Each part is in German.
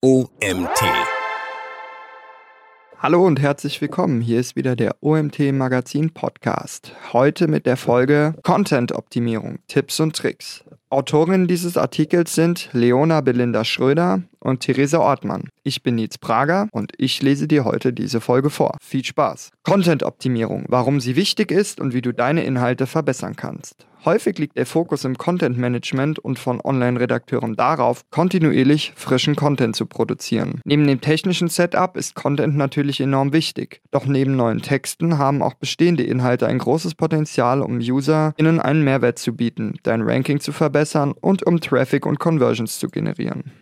OMT. Hallo und herzlich willkommen. Hier ist wieder der OMT Magazin Podcast. Heute mit der Folge Content Optimierung, Tipps und Tricks. Autorinnen dieses Artikels sind Leona Belinda Schröder und Theresa Ortmann. Ich bin Nils Prager und ich lese dir heute diese Folge vor. Viel Spaß. Content Optimierung, warum sie wichtig ist und wie du deine Inhalte verbessern kannst. Häufig liegt der Fokus im Content Management und von Online-Redakteuren darauf, kontinuierlich frischen Content zu produzieren. Neben dem technischen Setup ist Content natürlich enorm wichtig. Doch neben neuen Texten haben auch bestehende Inhalte ein großes Potenzial, um UserInnen einen Mehrwert zu bieten, dein Ranking zu verbessern und um Traffic und Conversions zu generieren.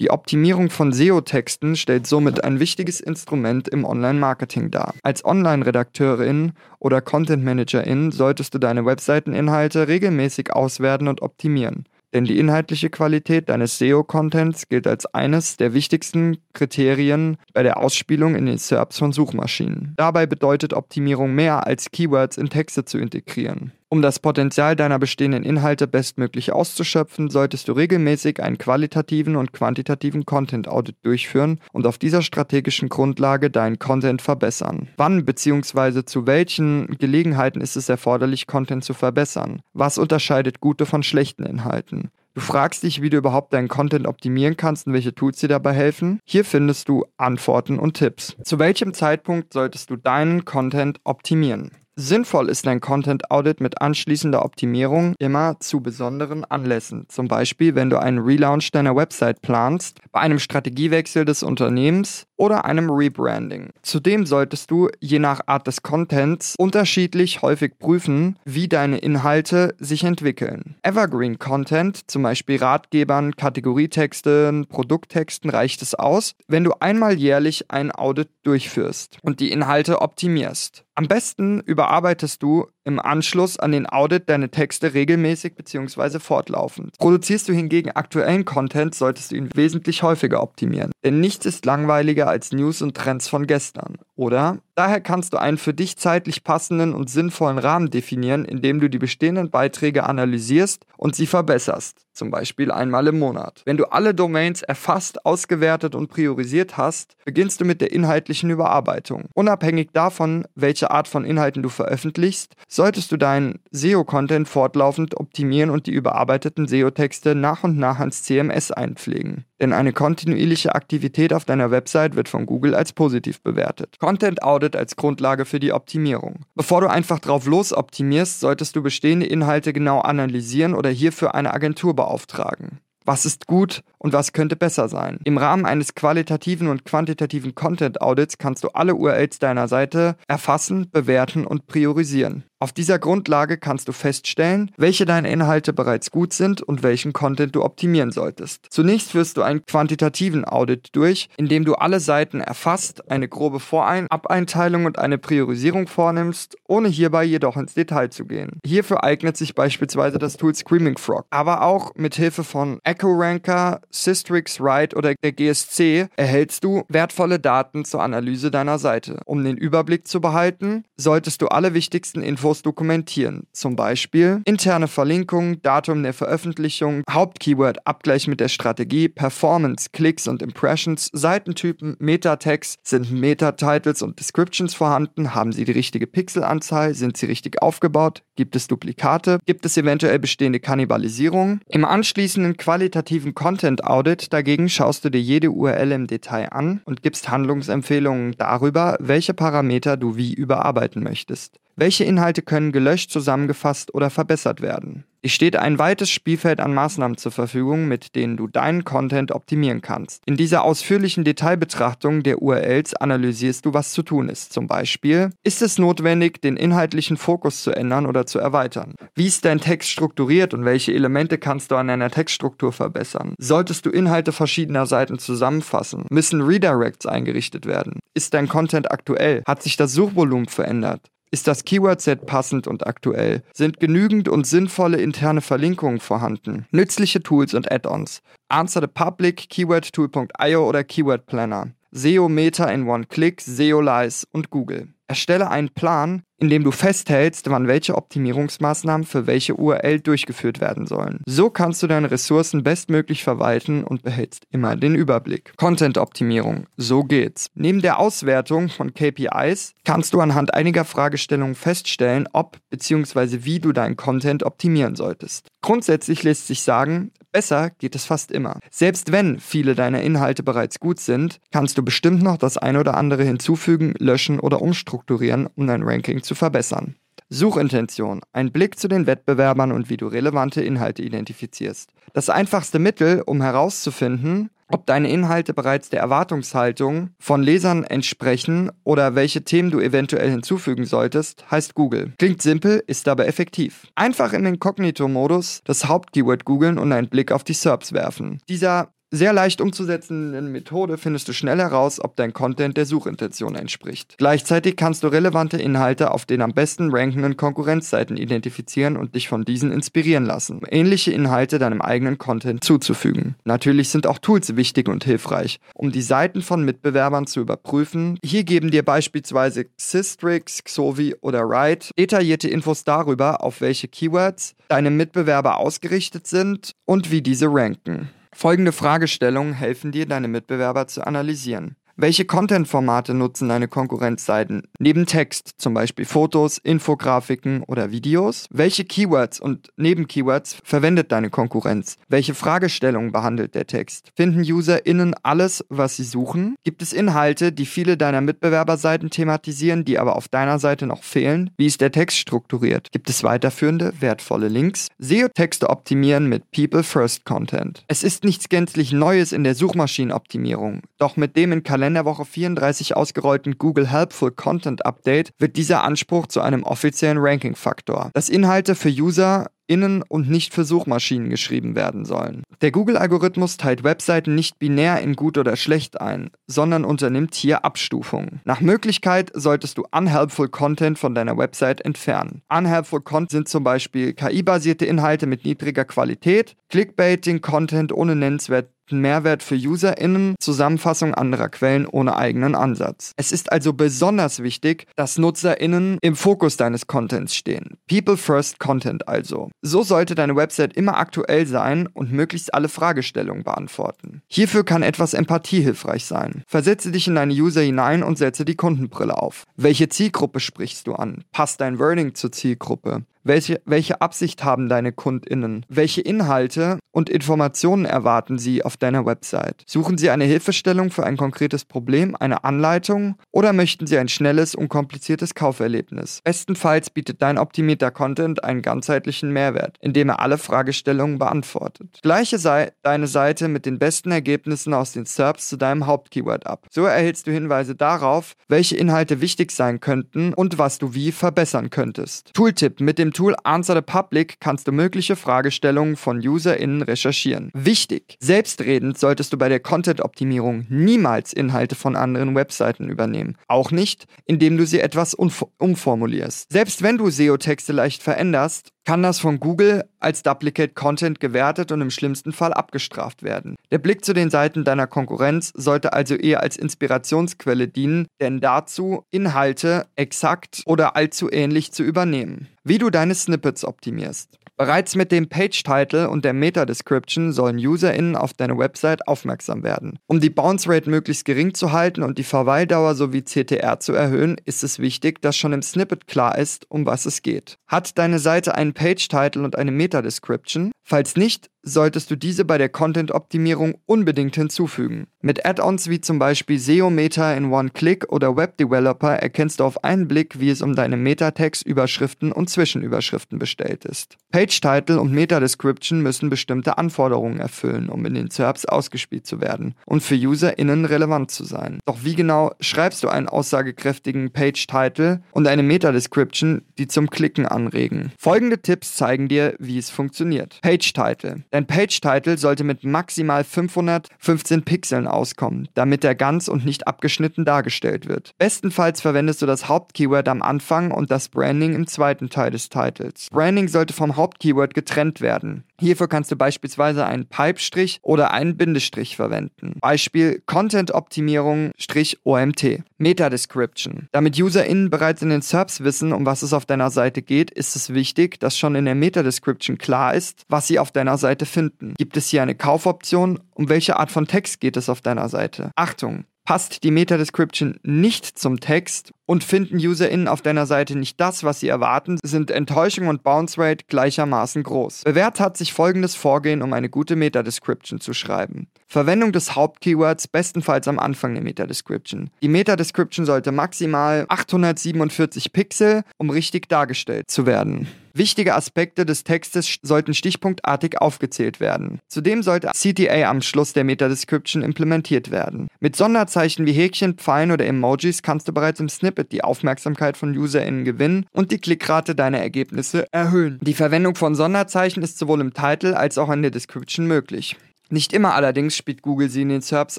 Die Optimierung von SEO-Texten stellt somit ein wichtiges Instrument im Online-Marketing dar. Als Online-Redakteurin oder Content-Managerin solltest du deine Webseiteninhalte regelmäßig auswerten und optimieren. Denn die inhaltliche Qualität deines SEO-Contents gilt als eines der wichtigsten Kriterien bei der Ausspielung in den SERPs von Suchmaschinen. Dabei bedeutet Optimierung mehr als Keywords in Texte zu integrieren. Um das Potenzial deiner bestehenden Inhalte bestmöglich auszuschöpfen, solltest du regelmäßig einen qualitativen und quantitativen Content Audit durchführen und auf dieser strategischen Grundlage deinen Content verbessern. Wann bzw. zu welchen Gelegenheiten ist es erforderlich, Content zu verbessern? Was unterscheidet gute von schlechten Inhalten? Du fragst dich, wie du überhaupt deinen Content optimieren kannst und welche Tools dir dabei helfen. Hier findest du Antworten und Tipps. Zu welchem Zeitpunkt solltest du deinen Content optimieren? Sinnvoll ist ein Content Audit mit anschließender Optimierung immer zu besonderen Anlässen. Zum Beispiel, wenn du einen Relaunch deiner Website planst, bei einem Strategiewechsel des Unternehmens oder einem Rebranding. Zudem solltest du je nach Art des Contents unterschiedlich häufig prüfen, wie deine Inhalte sich entwickeln. Evergreen Content, zum Beispiel Ratgebern, Kategorietexten, Produkttexten, reicht es aus, wenn du einmal jährlich ein Audit durchführst und die Inhalte optimierst. Am besten überarbeitest du im Anschluss an den Audit deine Texte regelmäßig bzw. fortlaufend. Produzierst du hingegen aktuellen Content, solltest du ihn wesentlich häufiger optimieren. Denn nichts ist langweiliger als News und Trends von gestern, oder? Daher kannst du einen für dich zeitlich passenden und sinnvollen Rahmen definieren, indem du die bestehenden Beiträge analysierst und sie verbesserst, zum Beispiel einmal im Monat. Wenn du alle Domains erfasst, ausgewertet und priorisiert hast, beginnst du mit der inhaltlichen Überarbeitung. Unabhängig davon, welche Art von Inhalten du veröffentlichst, solltest du deinen SEO-Content fortlaufend optimieren und die überarbeiteten SEO-Texte nach und nach ans CMS einpflegen. Denn eine kontinuierliche Aktivität auf deiner Website wird von Google als positiv bewertet. Content Audit als Grundlage für die Optimierung. Bevor du einfach drauf los optimierst, solltest du bestehende Inhalte genau analysieren oder hierfür eine Agentur beauftragen. Was ist gut und was könnte besser sein? Im Rahmen eines qualitativen und quantitativen Content Audits kannst du alle URLs deiner Seite erfassen, bewerten und priorisieren. Auf dieser Grundlage kannst du feststellen, welche deine Inhalte bereits gut sind und welchen Content du optimieren solltest. Zunächst führst du einen quantitativen Audit durch, indem du alle Seiten erfasst, eine grobe Vorein-, Abeinteilung und eine Priorisierung vornimmst, ohne hierbei jedoch ins Detail zu gehen. Hierfür eignet sich beispielsweise das Tool Screaming Frog. Aber auch mit Hilfe von Echo Ranker, Systrix Write oder der GSC erhältst du wertvolle Daten zur Analyse deiner Seite. Um den Überblick zu behalten, solltest du alle wichtigsten Infos Infos dokumentieren. Zum Beispiel interne Verlinkung, Datum der Veröffentlichung, Hauptkeyword, Abgleich mit der Strategie, Performance, Klicks und Impressions, Seitentypen, Metatext, sind Meta-Titles und Descriptions vorhanden, haben sie die richtige Pixelanzahl, sind sie richtig aufgebaut, gibt es Duplikate, gibt es eventuell bestehende Kannibalisierung. Im anschließenden qualitativen Content Audit dagegen schaust du dir jede URL im Detail an und gibst Handlungsempfehlungen darüber, welche Parameter du wie überarbeiten möchtest. Welche Inhalte können gelöscht, zusammengefasst oder verbessert werden? Es steht ein weites Spielfeld an Maßnahmen zur Verfügung, mit denen du deinen Content optimieren kannst. In dieser ausführlichen Detailbetrachtung der URLs analysierst du, was zu tun ist. Zum Beispiel, ist es notwendig, den inhaltlichen Fokus zu ändern oder zu erweitern? Wie ist dein Text strukturiert und welche Elemente kannst du an deiner Textstruktur verbessern? Solltest du Inhalte verschiedener Seiten zusammenfassen? Müssen Redirects eingerichtet werden? Ist dein Content aktuell? Hat sich das Suchvolumen verändert? Ist das Keyword-Set passend und aktuell? Sind genügend und sinnvolle interne Verlinkungen vorhanden? Nützliche Tools und Add-ons. Answer the Public, KeywordTool.io oder Keyword Planner. SEO Meta in One Click, SEO Lies und Google. Erstelle einen Plan, in dem du festhältst, wann welche Optimierungsmaßnahmen für welche URL durchgeführt werden sollen. So kannst du deine Ressourcen bestmöglich verwalten und behältst immer den Überblick. Content-Optimierung. So geht's. Neben der Auswertung von KPIs kannst du anhand einiger Fragestellungen feststellen, ob bzw. wie du deinen Content optimieren solltest. Grundsätzlich lässt sich sagen, besser geht es fast immer. Selbst wenn viele deiner Inhalte bereits gut sind, kannst du bestimmt noch das ein oder andere hinzufügen, löschen oder umstrukturieren, um dein Ranking zu verbessern. Suchintention. Ein Blick zu den Wettbewerbern und wie du relevante Inhalte identifizierst. Das einfachste Mittel, um herauszufinden, ob deine Inhalte bereits der Erwartungshaltung von Lesern entsprechen oder welche Themen du eventuell hinzufügen solltest, heißt Google. Klingt simpel, ist aber effektiv. Einfach im Inkognito-Modus das Hauptkeyword googeln und einen Blick auf die SERPs werfen. Dieser sehr leicht umzusetzenden Methode findest du schnell heraus, ob dein Content der Suchintention entspricht. Gleichzeitig kannst du relevante Inhalte auf den am besten rankenden Konkurrenzseiten identifizieren und dich von diesen inspirieren lassen, um ähnliche Inhalte deinem eigenen Content zuzufügen. Natürlich sind auch Tools wichtig und hilfreich, um die Seiten von Mitbewerbern zu überprüfen. Hier geben dir beispielsweise Systrix, Xovi oder Write detaillierte Infos darüber, auf welche Keywords deine Mitbewerber ausgerichtet sind und wie diese ranken. Folgende Fragestellungen helfen dir, deine Mitbewerber zu analysieren. Welche Content-Formate nutzen deine Konkurrenzseiten? Neben Text, zum Beispiel Fotos, Infografiken oder Videos? Welche Keywords und Nebenkeywords verwendet deine Konkurrenz? Welche Fragestellungen behandelt der Text? Finden UserInnen alles, was sie suchen? Gibt es Inhalte, die viele deiner Mitbewerberseiten thematisieren, die aber auf deiner Seite noch fehlen? Wie ist der Text strukturiert? Gibt es weiterführende, wertvolle Links? SEO-Texte optimieren mit People First Content. Es ist nichts gänzlich Neues in der Suchmaschinenoptimierung, doch mit dem in Kalender Kalenderwoche 34 ausgerollten Google Helpful Content Update wird dieser Anspruch zu einem offiziellen Ranking-Faktor. Dass Inhalte für User innen und nicht für Suchmaschinen geschrieben werden sollen. Der Google-Algorithmus teilt Webseiten nicht binär in gut oder schlecht ein, sondern unternimmt hier Abstufungen. Nach Möglichkeit solltest du unhelpful Content von deiner Website entfernen. Unhelpful Content sind zum Beispiel KI-basierte Inhalte mit niedriger Qualität, Clickbaiting-Content ohne nennenswert Mehrwert für UserInnen, Zusammenfassung anderer Quellen ohne eigenen Ansatz. Es ist also besonders wichtig, dass NutzerInnen im Fokus deines Contents stehen. People First Content also. So sollte deine Website immer aktuell sein und möglichst alle Fragestellungen beantworten. Hierfür kann etwas Empathie hilfreich sein. Versetze dich in deine User hinein und setze die Kundenbrille auf. Welche Zielgruppe sprichst du an? Passt dein Wording zur Zielgruppe? Welche, welche Absicht haben deine KundInnen? Welche Inhalte und Informationen erwarten sie auf deiner Website? Suchen sie eine Hilfestellung für ein konkretes Problem, eine Anleitung oder möchten sie ein schnelles, unkompliziertes Kauferlebnis? Bestenfalls bietet dein optimierter Content einen ganzheitlichen Mehrwert, indem er alle Fragestellungen beantwortet. Gleiche sei deine Seite mit den besten Ergebnissen aus den SERPs zu deinem Hauptkeyword ab. So erhältst du Hinweise darauf, welche Inhalte wichtig sein könnten und was du wie verbessern könntest. Tooltip mit dem Tool Answer the Public kannst du mögliche Fragestellungen von UserInnen recherchieren. Wichtig! Selbstredend solltest du bei der Content-Optimierung niemals Inhalte von anderen Webseiten übernehmen. Auch nicht, indem du sie etwas umformulierst. Selbst wenn du SEO-Texte leicht veränderst, kann das von Google als Duplicate Content gewertet und im schlimmsten Fall abgestraft werden. Der Blick zu den Seiten deiner Konkurrenz sollte also eher als Inspirationsquelle dienen, denn dazu Inhalte exakt oder allzu ähnlich zu übernehmen. Wie du deine Snippets optimierst. Bereits mit dem Page-Title und der Meta-Description sollen UserInnen auf deine Website aufmerksam werden. Um die Bounce Rate möglichst gering zu halten und die Verweildauer sowie CTR zu erhöhen, ist es wichtig, dass schon im Snippet klar ist, um was es geht. Hat deine Seite einen Page-Title und eine Meta-Description? Falls nicht, solltest du diese bei der Content-Optimierung unbedingt hinzufügen. Mit Add-ons wie zum Beispiel SEO Meta in One-Click oder Web Developer erkennst du auf einen Blick, wie es um deine Meta-Tags, Überschriften und Zwischenüberschriften bestellt ist. Page-Title und Meta-Description müssen bestimmte Anforderungen erfüllen, um in den SERPs ausgespielt zu werden und für UserInnen relevant zu sein. Doch wie genau schreibst du einen aussagekräftigen Page-Title und eine Meta-Description, die zum Klicken anregen? Folgende Tipps zeigen dir, wie es funktioniert. Page-Title Dein Page-Title sollte mit maximal 515 Pixeln auskommen, damit er ganz und nicht abgeschnitten dargestellt wird. Bestenfalls verwendest du das Hauptkeyword am Anfang und das Branding im zweiten Teil des Titles. Branding sollte vom Hauptkeyword getrennt werden. Hierfür kannst du beispielsweise einen Pipestrich oder einen Bindestrich verwenden. Beispiel Content-Optimierung-OMT. Meta-Description. Damit UserInnen bereits in den SERPs wissen, um was es auf deiner Seite geht, ist es wichtig, dass schon in der Meta-Description klar ist, was sie auf deiner Seite finden. Gibt es hier eine Kaufoption? Um welche Art von Text geht es auf deiner Seite? Achtung! Passt die Meta-Description nicht zum Text und finden UserInnen auf deiner Seite nicht das, was sie erwarten, sind Enttäuschung und Bounce Rate gleichermaßen groß. Bewährt hat sich folgendes Vorgehen, um eine gute Meta-Description zu schreiben. Verwendung des Hauptkeywords bestenfalls am Anfang der Meta-Description. Die Meta-Description sollte maximal 847 Pixel, um richtig dargestellt zu werden. Wichtige Aspekte des Textes sollten stichpunktartig aufgezählt werden. Zudem sollte CTA am Schluss der Meta-Description implementiert werden. Mit Sonderzeichen wie Häkchen, Pfeilen oder Emojis kannst du bereits im Snippet die Aufmerksamkeit von UserInnen gewinnen und die Klickrate deiner Ergebnisse erhöhen. Die Verwendung von Sonderzeichen ist sowohl im Titel als auch in der Description möglich. Nicht immer allerdings spielt Google sie in den SERPs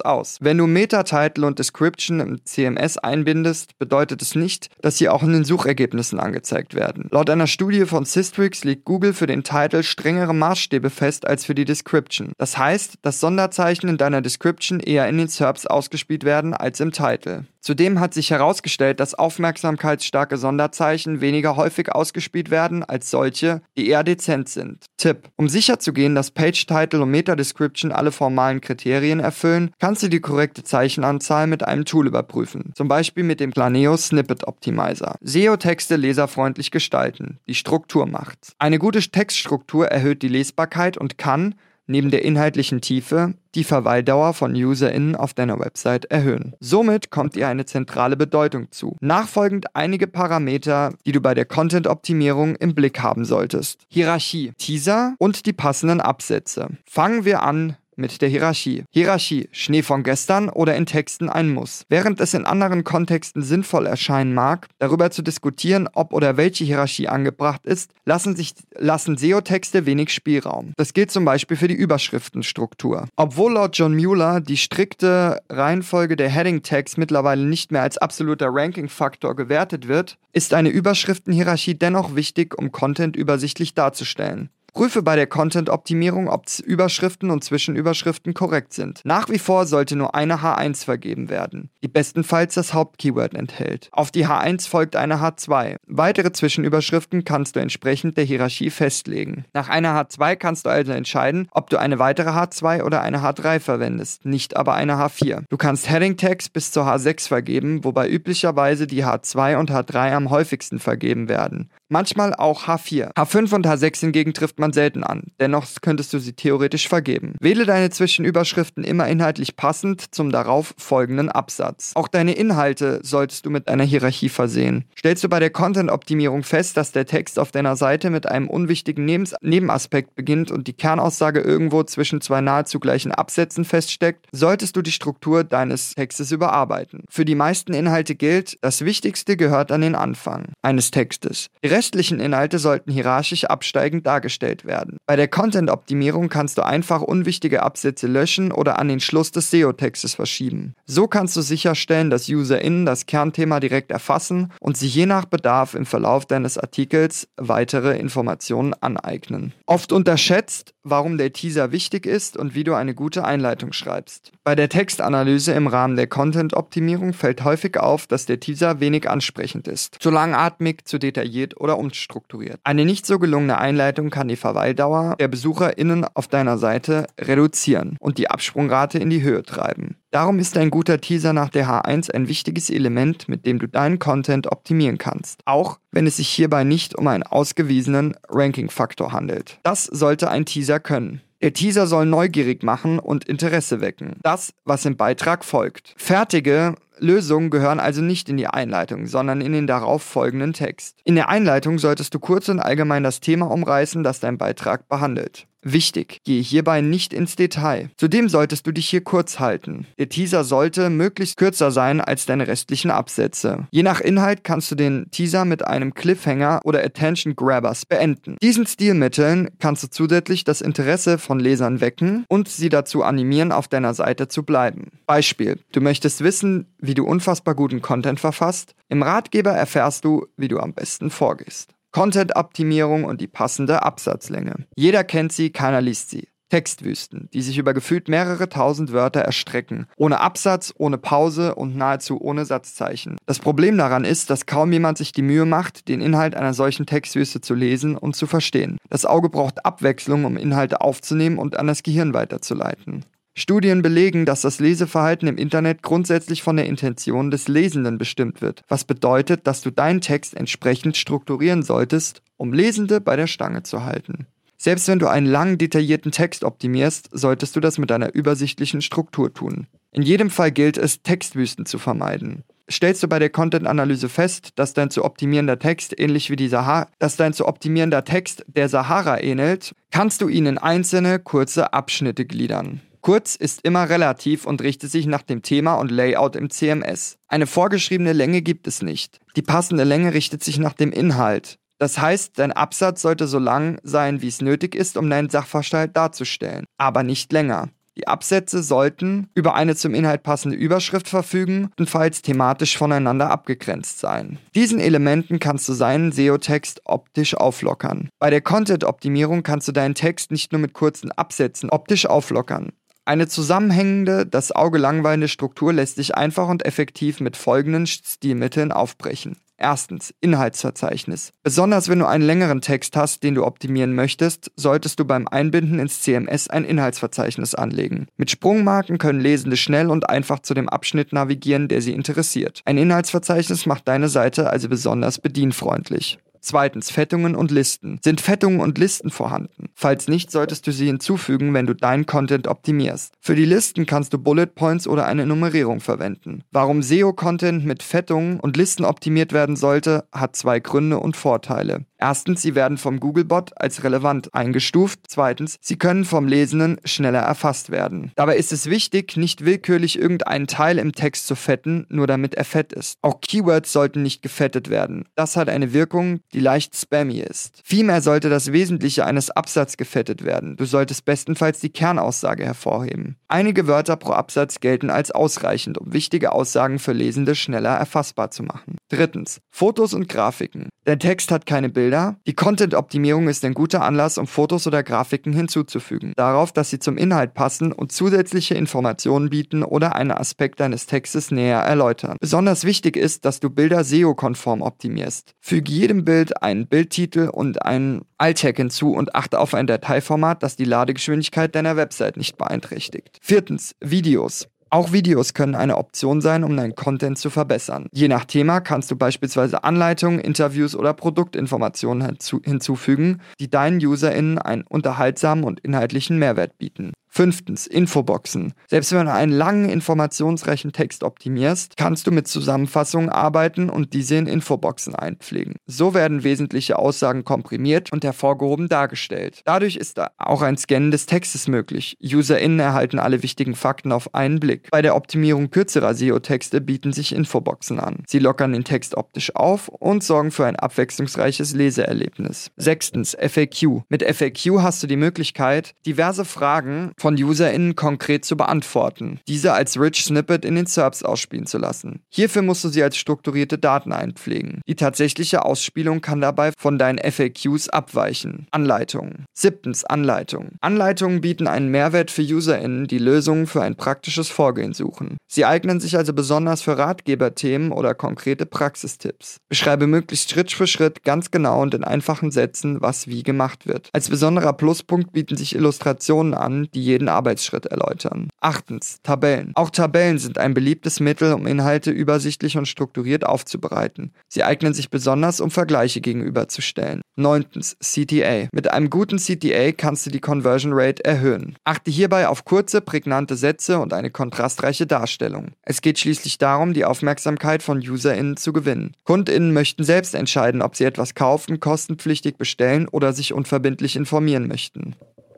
aus. Wenn du Meta-Title und Description im CMS einbindest, bedeutet es nicht, dass sie auch in den Suchergebnissen angezeigt werden. Laut einer Studie von Systrix legt Google für den Title strengere Maßstäbe fest als für die Description. Das heißt, dass Sonderzeichen in deiner Description eher in den SERPs ausgespielt werden als im Title. Zudem hat sich herausgestellt, dass aufmerksamkeitsstarke Sonderzeichen weniger häufig ausgespielt werden als solche, die eher dezent sind. Tipp: Um sicherzugehen, dass Page Title und Meta Description alle formalen Kriterien erfüllen, kannst du die korrekte Zeichenanzahl mit einem Tool überprüfen, zum Beispiel mit dem Planeo Snippet Optimizer. SEO-Texte leserfreundlich gestalten. Die Struktur macht's. Eine gute Textstruktur erhöht die Lesbarkeit und kann, neben der inhaltlichen Tiefe die Verweildauer von UserInnen auf deiner Website erhöhen. Somit kommt ihr eine zentrale Bedeutung zu. Nachfolgend einige Parameter, die du bei der Content-Optimierung im Blick haben solltest. Hierarchie, Teaser und die passenden Absätze. Fangen wir an mit der Hierarchie. Hierarchie, Schnee von gestern oder in Texten ein Muss. Während es in anderen Kontexten sinnvoll erscheinen mag, darüber zu diskutieren, ob oder welche Hierarchie angebracht ist, lassen sich lassen SEO-Texte wenig Spielraum. Das gilt zum Beispiel für die Überschriftenstruktur. Obwohl laut John Mueller die strikte Reihenfolge der Heading-Tags mittlerweile nicht mehr als absoluter Ranking-Faktor gewertet wird, ist eine Überschriftenhierarchie dennoch wichtig, um Content übersichtlich darzustellen. Prüfe bei der Content-Optimierung, ob Überschriften und Zwischenüberschriften korrekt sind. Nach wie vor sollte nur eine H1 vergeben werden, die bestenfalls das Hauptkeyword enthält. Auf die H1 folgt eine H2. Weitere Zwischenüberschriften kannst du entsprechend der Hierarchie festlegen. Nach einer H2 kannst du also entscheiden, ob du eine weitere H2 oder eine H3 verwendest, nicht aber eine H4. Du kannst Heading Tags bis zur H6 vergeben, wobei üblicherweise die H2 und H3 am häufigsten vergeben werden manchmal auch H4. H5 und H6 hingegen trifft man selten an, dennoch könntest du sie theoretisch vergeben. Wähle deine Zwischenüberschriften immer inhaltlich passend zum darauf folgenden Absatz. Auch deine Inhalte solltest du mit einer Hierarchie versehen. Stellst du bei der Content-Optimierung fest, dass der Text auf deiner Seite mit einem unwichtigen Nebens Nebenaspekt beginnt und die Kernaussage irgendwo zwischen zwei nahezu gleichen Absätzen feststeckt, solltest du die Struktur deines Textes überarbeiten. Für die meisten Inhalte gilt, das Wichtigste gehört an den Anfang eines Textes. Die restlichen Inhalte sollten hierarchisch absteigend dargestellt werden. Bei der Content-Optimierung kannst du einfach unwichtige Absätze löschen oder an den Schluss des SEO-Textes verschieben. So kannst du sicherstellen, dass UserInnen das Kernthema direkt erfassen und sich je nach Bedarf im Verlauf deines Artikels weitere Informationen aneignen. Oft unterschätzt, warum der Teaser wichtig ist und wie du eine gute Einleitung schreibst. Bei der Textanalyse im Rahmen der Content-Optimierung fällt häufig auf, dass der Teaser wenig ansprechend ist. Zu langatmig, zu detailliert oder umstrukturiert. Eine nicht so gelungene Einleitung kann die Verweildauer der BesucherInnen auf deiner Seite reduzieren und die Absprungrate in die Höhe treiben. Darum ist ein guter Teaser nach der H1 ein wichtiges Element, mit dem du deinen Content optimieren kannst, auch wenn es sich hierbei nicht um einen ausgewiesenen Ranking-Faktor handelt. Das sollte ein Teaser können. Der Teaser soll neugierig machen und Interesse wecken. Das, was im Beitrag folgt. Fertige Lösungen gehören also nicht in die Einleitung, sondern in den darauf folgenden Text. In der Einleitung solltest du kurz und allgemein das Thema umreißen, das dein Beitrag behandelt. Wichtig, gehe hierbei nicht ins Detail. Zudem solltest du dich hier kurz halten. Der Teaser sollte möglichst kürzer sein als deine restlichen Absätze. Je nach Inhalt kannst du den Teaser mit einem Cliffhanger oder Attention Grabbers beenden. Diesen Stilmitteln kannst du zusätzlich das Interesse von Lesern wecken und sie dazu animieren, auf deiner Seite zu bleiben. Beispiel, du möchtest wissen, wie du unfassbar guten Content verfasst? Im Ratgeber erfährst du, wie du am besten vorgehst. Content-Optimierung und die passende Absatzlänge. Jeder kennt sie, keiner liest sie. Textwüsten, die sich über gefühlt mehrere tausend Wörter erstrecken, ohne Absatz, ohne Pause und nahezu ohne Satzzeichen. Das Problem daran ist, dass kaum jemand sich die Mühe macht, den Inhalt einer solchen Textwüste zu lesen und zu verstehen. Das Auge braucht Abwechslung, um Inhalte aufzunehmen und an das Gehirn weiterzuleiten. Studien belegen, dass das Leseverhalten im Internet grundsätzlich von der Intention des Lesenden bestimmt wird, was bedeutet, dass du deinen Text entsprechend strukturieren solltest, um Lesende bei der Stange zu halten. Selbst wenn du einen lang detaillierten Text optimierst, solltest du das mit einer übersichtlichen Struktur tun. In jedem Fall gilt es, Textwüsten zu vermeiden. Stellst du bei der Content-Analyse fest, dass dein zu optimierender Text ähnlich wie die Sahara, dass dein zu optimierender Text der Sahara ähnelt, kannst du ihn in einzelne kurze Abschnitte gliedern. Kurz ist immer relativ und richtet sich nach dem Thema und Layout im CMS. Eine vorgeschriebene Länge gibt es nicht. Die passende Länge richtet sich nach dem Inhalt. Das heißt, dein Absatz sollte so lang sein, wie es nötig ist, um deinen Sachverhalt darzustellen, aber nicht länger. Die Absätze sollten über eine zum Inhalt passende Überschrift verfügen und falls thematisch voneinander abgegrenzt sein. Diesen Elementen kannst du seinen SEO-Text optisch auflockern. Bei der Content-Optimierung kannst du deinen Text nicht nur mit kurzen Absätzen optisch auflockern. Eine zusammenhängende, das Auge langweilende Struktur lässt sich einfach und effektiv mit folgenden Stilmitteln aufbrechen. Erstens, Inhaltsverzeichnis. Besonders wenn du einen längeren Text hast, den du optimieren möchtest, solltest du beim Einbinden ins CMS ein Inhaltsverzeichnis anlegen. Mit Sprungmarken können Lesende schnell und einfach zu dem Abschnitt navigieren, der sie interessiert. Ein Inhaltsverzeichnis macht deine Seite also besonders bedienfreundlich. Zweitens, Fettungen und Listen. Sind Fettungen und Listen vorhanden? Falls nicht, solltest du sie hinzufügen, wenn du deinen Content optimierst. Für die Listen kannst du Bullet Points oder eine Nummerierung verwenden. Warum SEO-Content mit Fettungen und Listen optimiert werden sollte, hat zwei Gründe und Vorteile. Erstens, sie werden vom Googlebot als relevant eingestuft. Zweitens, sie können vom Lesenden schneller erfasst werden. Dabei ist es wichtig, nicht willkürlich irgendeinen Teil im Text zu fetten, nur damit er fett ist. Auch Keywords sollten nicht gefettet werden. Das hat eine Wirkung, die leicht spammy ist. Vielmehr sollte das Wesentliche eines Absatzes gefettet werden. Du solltest bestenfalls die Kernaussage hervorheben. Einige Wörter pro Absatz gelten als ausreichend, um wichtige Aussagen für Lesende schneller erfassbar zu machen. Drittens, Fotos und Grafiken. Der Text hat keine Bilder. Die Content-Optimierung ist ein guter Anlass, um Fotos oder Grafiken hinzuzufügen. Darauf, dass sie zum Inhalt passen und zusätzliche Informationen bieten oder einen Aspekt deines Textes näher erläutern. Besonders wichtig ist, dass du Bilder SEO-konform optimierst. Füge jedem Bild einen Bildtitel und einen Alt-Tag hinzu und achte auf ein Dateiformat, das die Ladegeschwindigkeit deiner Website nicht beeinträchtigt. Viertens, Videos. Auch Videos können eine Option sein, um deinen Content zu verbessern. Je nach Thema kannst du beispielsweise Anleitungen, Interviews oder Produktinformationen hinzufügen, die deinen UserInnen einen unterhaltsamen und inhaltlichen Mehrwert bieten. Fünftens, Infoboxen. Selbst wenn du einen langen, informationsreichen Text optimierst, kannst du mit Zusammenfassungen arbeiten und diese in Infoboxen einpflegen. So werden wesentliche Aussagen komprimiert und hervorgehoben dargestellt. Dadurch ist auch ein Scannen des Textes möglich. UserInnen erhalten alle wichtigen Fakten auf einen Blick. Bei der Optimierung kürzerer SEO-Texte bieten sich Infoboxen an. Sie lockern den Text optisch auf und sorgen für ein abwechslungsreiches Leseerlebnis. Sechstens, FAQ. Mit FAQ hast du die Möglichkeit, diverse Fragen von UserInnen konkret zu beantworten, diese als Rich Snippet in den SERPs ausspielen zu lassen. Hierfür musst du sie als strukturierte Daten einpflegen. Die tatsächliche Ausspielung kann dabei von deinen FAQs abweichen. Anleitungen. Siebtens, Anleitungen. Anleitungen bieten einen Mehrwert für UserInnen, die Lösungen für ein praktisches Vorgehen suchen. Sie eignen sich also besonders für Ratgeberthemen oder konkrete Praxistipps. Beschreibe möglichst Schritt für Schritt ganz genau und in einfachen Sätzen, was wie gemacht wird. Als besonderer Pluspunkt bieten sich Illustrationen an, die jeden Arbeitsschritt erläutern. Achtens, Tabellen. Auch Tabellen sind ein beliebtes Mittel, um Inhalte übersichtlich und strukturiert aufzubereiten. Sie eignen sich besonders, um Vergleiche gegenüberzustellen. Neuntens, CTA. Mit einem guten CTA kannst du die Conversion Rate erhöhen. Achte hierbei auf kurze, prägnante Sätze und eine kontrastreiche Darstellung. Es geht schließlich darum, die Aufmerksamkeit von UserInnen zu gewinnen. KundInnen möchten selbst entscheiden, ob sie etwas kaufen, kostenpflichtig bestellen oder sich unverbindlich informieren möchten.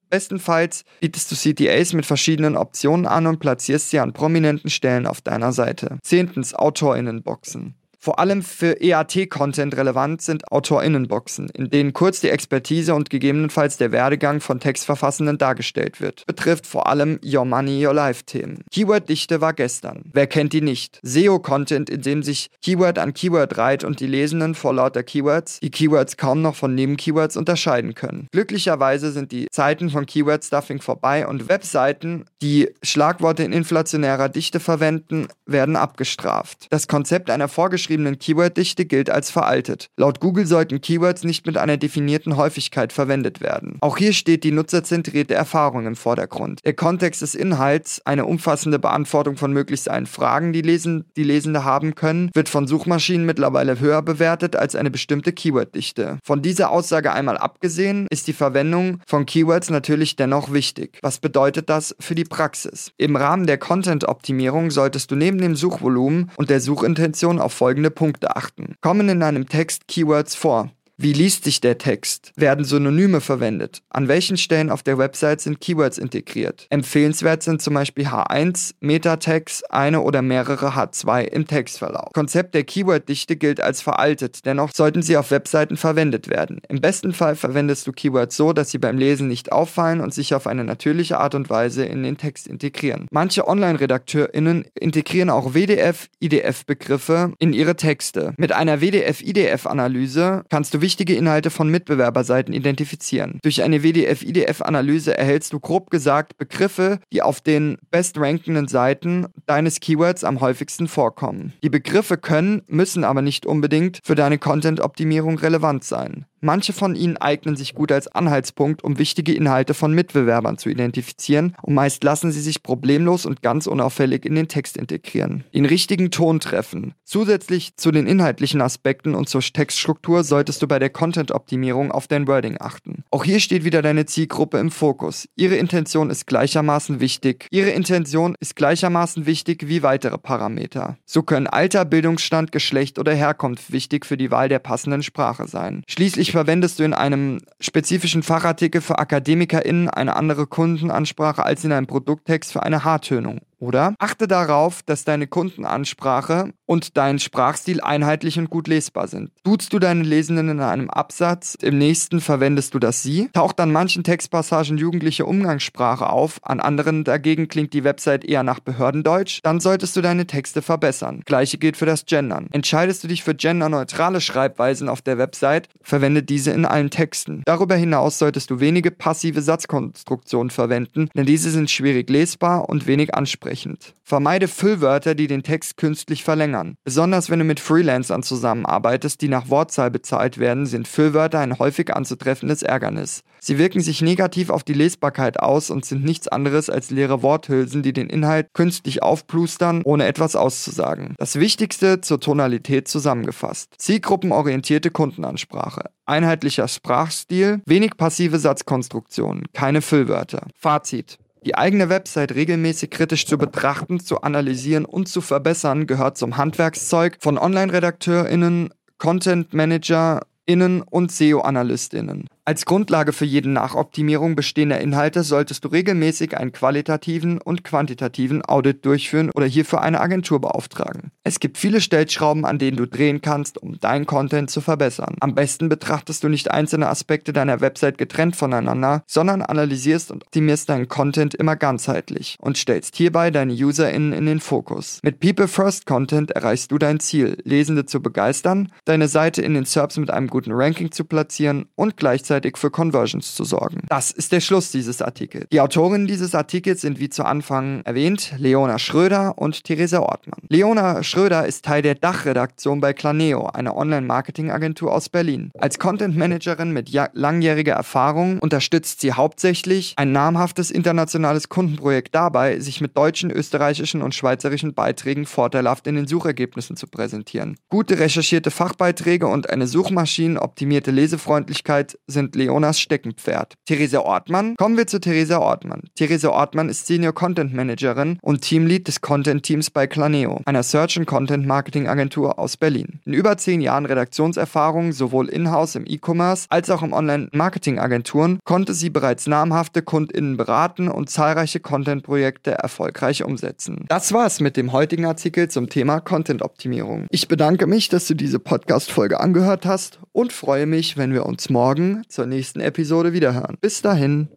Bestenfalls bietest du CTAs mit verschiedenen Optionen an und platzierst sie an prominenten Stellen auf deiner Seite. Zehntens, AutorInnenboxen. Vor allem für EAT-Content relevant sind AutorInnenboxen, in denen kurz die Expertise und gegebenenfalls der Werdegang von Textverfassenden dargestellt wird. Betrifft vor allem Your Money, Your Life-Themen. Keyword-Dichte war gestern. Wer kennt die nicht? SEO-Content, in dem sich Keyword an Keyword reiht und die Lesenden vor lauter Keywords die Keywords kaum noch von Nebenkeywords unterscheiden können. Glücklicherweise sind die Zeiten von Keyword-Stuffing vorbei und Webseiten, die Schlagworte in inflationärer Dichte verwenden, werden abgestraft. Das Konzept einer vorgeschriebenen Keyword-Dichte gilt als veraltet. Laut Google sollten Keywords nicht mit einer definierten Häufigkeit verwendet werden. Auch hier steht die nutzerzentrierte Erfahrung im Vordergrund. Der Kontext des Inhalts, eine umfassende Beantwortung von möglichst allen Fragen, die, Lesen, die Lesende haben können, wird von Suchmaschinen mittlerweile höher bewertet als eine bestimmte Keyword-Dichte. Von dieser Aussage einmal abgesehen, ist die Verwendung von Keywords natürlich dennoch wichtig. Was bedeutet das für die Praxis? Im Rahmen der Content-Optimierung solltest du neben dem Suchvolumen und der Suchintention auf folgende Punkte achten. Kommen in einem Text Keywords vor? Wie liest sich der Text? Werden Synonyme verwendet? An welchen Stellen auf der Website sind Keywords integriert? Empfehlenswert sind zum Beispiel H1, Metatext, eine oder mehrere H2 im Textverlauf. Konzept der Keyworddichte gilt als veraltet, dennoch sollten sie auf Webseiten verwendet werden. Im besten Fall verwendest du Keywords so, dass sie beim Lesen nicht auffallen und sich auf eine natürliche Art und Weise in den Text integrieren. Manche Online-RedakteurInnen integrieren auch WDF-IDF-Begriffe in ihre Texte. Mit einer WDF-IDF-Analyse kannst du wichtige Inhalte von Mitbewerberseiten identifizieren. Durch eine WDF-IDF-Analyse erhältst du grob gesagt Begriffe, die auf den bestrankenden Seiten deines Keywords am häufigsten vorkommen. Die Begriffe können, müssen aber nicht unbedingt für deine Content-Optimierung relevant sein. Manche von ihnen eignen sich gut als Anhaltspunkt, um wichtige Inhalte von Mitbewerbern zu identifizieren und meist lassen sie sich problemlos und ganz unauffällig in den Text integrieren. Den richtigen Ton treffen. Zusätzlich zu den inhaltlichen Aspekten und zur Textstruktur solltest du bei der Content-Optimierung auf dein Wording achten. Auch hier steht wieder deine Zielgruppe im Fokus. Ihre Intention ist gleichermaßen wichtig. Ihre Intention ist gleichermaßen wichtig wie weitere Parameter. So können Alter, Bildungsstand, Geschlecht oder Herkunft wichtig für die Wahl der passenden Sprache sein. Schließlich verwendest du in einem spezifischen Fachartikel für AkademikerInnen eine andere Kundenansprache als in einem Produkttext für eine Haartönung oder? Achte darauf, dass deine Kundenansprache und dein Sprachstil einheitlich und gut lesbar sind. Duzt du deine Lesenden in einem Absatz, im nächsten verwendest du das Sie, taucht an manchen Textpassagen jugendliche Umgangssprache auf, an anderen dagegen klingt die Website eher nach Behördendeutsch, dann solltest du deine Texte verbessern. Gleiche gilt für das Gendern. Entscheidest du dich für genderneutrale Schreibweisen auf der Website, verwende diese in allen Texten. Darüber hinaus solltest du wenige passive Satzkonstruktionen verwenden, denn diese sind schwierig lesbar und wenig ansprechend ansprechend. Vermeide Füllwörter, die den Text künstlich verlängern. Besonders wenn du mit Freelancern zusammenarbeitest, die nach Wortzahl bezahlt werden, sind Füllwörter ein häufig anzutreffendes Ärgernis. Sie wirken sich negativ auf die Lesbarkeit aus und sind nichts anderes als leere Worthülsen, die den Inhalt künstlich aufplustern, ohne etwas auszusagen. Das Wichtigste zur Tonalität zusammengefasst. Zielgruppenorientierte Kundenansprache. Einheitlicher Sprachstil, wenig passive Satzkonstruktionen, keine Füllwörter. Fazit. Die eigene Website regelmäßig kritisch zu betrachten, zu analysieren und zu verbessern gehört zum Handwerkszeug von Online-RedakteurInnen, Content-ManagerInnen und SEO-AnalystInnen. Als Grundlage für jede Nachoptimierung bestehender Inhalte solltest du regelmäßig einen qualitativen und quantitativen Audit durchführen oder hierfür eine Agentur beauftragen. Es gibt viele Stellschrauben, an denen du drehen kannst, um deinen Content zu verbessern. Am besten betrachtest du nicht einzelne Aspekte deiner Website getrennt voneinander, sondern analysierst und optimierst deinen Content immer ganzheitlich und stellst hierbei deine UserInnen in den Fokus. Mit People First Content erreichst du dein Ziel, Lesende zu begeistern, deine Seite in den SERPs mit einem guten Ranking zu platzieren und gleichzeitig gleichzeitig für Conversions zu sorgen. Das ist der Schluss dieses Artikels. Die Autorinnen dieses Artikels sind wie zu Anfang erwähnt Leona Schröder und Theresa Ortmann. Leona Schröder ist Teil der Dachredaktion bei Planeo, einer Online-Marketing-Agentur aus Berlin. Als Content-Managerin mit langjähriger Erfahrung unterstützt sie hauptsächlich ein namhaftes internationales Kundenprojekt dabei, sich mit deutschen, österreichischen und schweizerischen Beiträgen vorteilhaft in den Suchergebnissen zu präsentieren. Gute recherchierte Fachbeiträge und eine suchmaschinenoptimierte Lesefreundlichkeit sind sind Leonas Steckenpferd. Theresa Ortmann? Kommen wir zu Theresa Ortmann. Theresa Ortmann ist Senior Content Managerin und Teamlead des Content Teams bei Claneo, einer Search and Content Marketing Agentur aus Berlin. In über zehn Jahren Redaktionserfahrung sowohl in-house im E-Commerce als auch im Online-Marketing-Agenturen konnte sie bereits namhafte KundInnen beraten und zahlreiche Content-Projekte erfolgreich umsetzen. Das war's mit dem heutigen Artikel zum Thema Content-Optimierung. Ich bedanke mich, dass du diese Podcast-Folge angehört hast und freue mich, wenn wir uns morgen zur nächsten Episode wiederhören. Bis dahin.